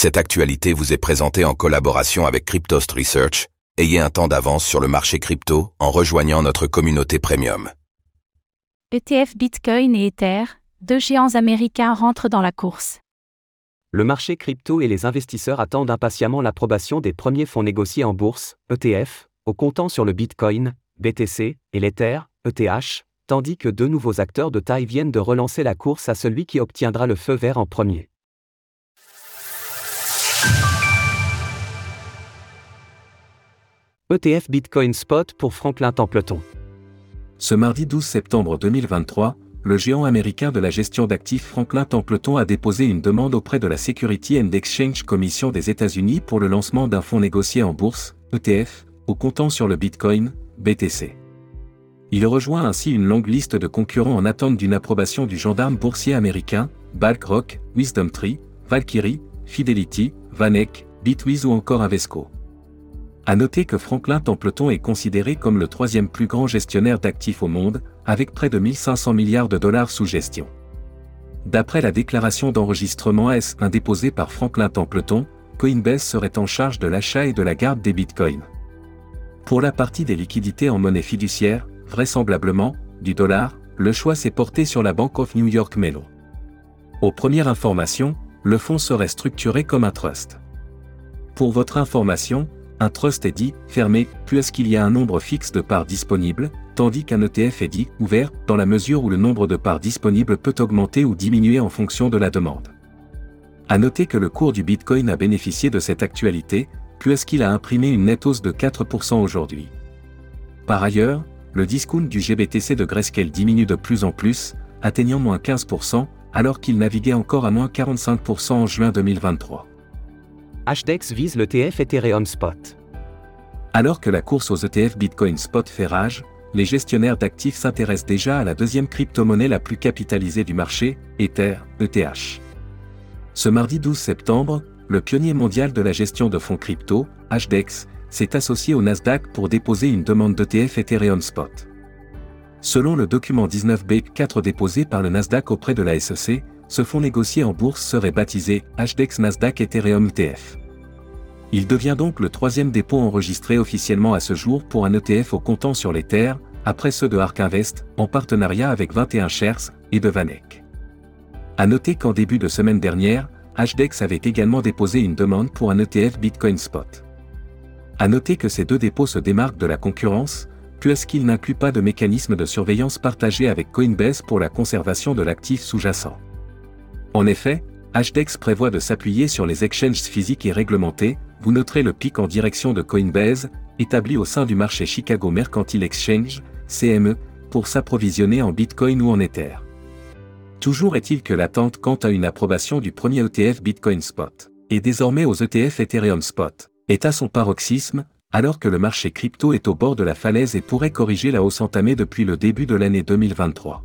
Cette actualité vous est présentée en collaboration avec Cryptost Research. Ayez un temps d'avance sur le marché crypto en rejoignant notre communauté premium. ETF Bitcoin et Ether, deux géants américains rentrent dans la course. Le marché crypto et les investisseurs attendent impatiemment l'approbation des premiers fonds négociés en bourse, ETF, au comptant sur le Bitcoin, BTC, et l'Ether, ETH, tandis que deux nouveaux acteurs de taille viennent de relancer la course à celui qui obtiendra le feu vert en premier. ETF Bitcoin Spot pour Franklin Templeton. Ce mardi 12 septembre 2023, le géant américain de la gestion d'actifs Franklin Templeton a déposé une demande auprès de la Security and Exchange Commission des États-Unis pour le lancement d'un fonds négocié en bourse, ETF, au comptant sur le Bitcoin, BTC. Il rejoint ainsi une longue liste de concurrents en attente d'une approbation du gendarme boursier américain, BlackRock, WisdomTree, Valkyrie, Fidelity, Vanek, Bitwiz ou encore Invesco. À noter que Franklin Templeton est considéré comme le troisième plus grand gestionnaire d'actifs au monde, avec près de 1500 milliards de dollars sous gestion. D'après la déclaration d'enregistrement S1 déposée par Franklin Templeton, Coinbase serait en charge de l'achat et de la garde des bitcoins. Pour la partie des liquidités en monnaie fiduciaire, vraisemblablement, du dollar, le choix s'est porté sur la Bank of New York Mellon. Aux premières informations, le fonds serait structuré comme un trust. Pour votre information, un trust est dit fermé puisqu'il y a un nombre fixe de parts disponibles, tandis qu'un ETF est dit ouvert dans la mesure où le nombre de parts disponibles peut augmenter ou diminuer en fonction de la demande. À noter que le cours du Bitcoin a bénéficié de cette actualité, puisqu'il a imprimé une nette hausse de 4% aujourd'hui. Par ailleurs, le discount du GBTC de Grayscale diminue de plus en plus, atteignant moins 15%, alors qu'il naviguait encore à moins 45% en juin 2023. HDEX vise le TF Ethereum Spot. Alors que la course aux ETF Bitcoin Spot fait rage, les gestionnaires d'actifs s'intéressent déjà à la deuxième crypto-monnaie la plus capitalisée du marché, Ether, ETH. Ce mardi 12 septembre, le pionnier mondial de la gestion de fonds crypto, HDEX, s'est associé au Nasdaq pour déposer une demande d'ETF Ethereum Spot. Selon le document 19B4 déposé par le Nasdaq auprès de la SEC, ce fonds négocié en bourse serait baptisé HDEX Nasdaq Ethereum ETF. Il devient donc le troisième dépôt enregistré officiellement à ce jour pour un ETF au comptant sur les terres, après ceux de Ark Invest, en partenariat avec 21 Shares et de Vanek. À noter qu'en début de semaine dernière, HDEX avait également déposé une demande pour un ETF Bitcoin Spot. À noter que ces deux dépôts se démarquent de la concurrence, puisqu'ils n'incluent pas de mécanisme de surveillance partagé avec Coinbase pour la conservation de l'actif sous-jacent. En effet, HDEX prévoit de s'appuyer sur les exchanges physiques et réglementés, vous noterez le pic en direction de Coinbase, établi au sein du marché Chicago Mercantile Exchange, CME, pour s'approvisionner en Bitcoin ou en Ether. Toujours est-il que l'attente quant à une approbation du premier ETF Bitcoin Spot, et désormais aux ETF Ethereum Spot, est à son paroxysme, alors que le marché crypto est au bord de la falaise et pourrait corriger la hausse entamée depuis le début de l'année 2023.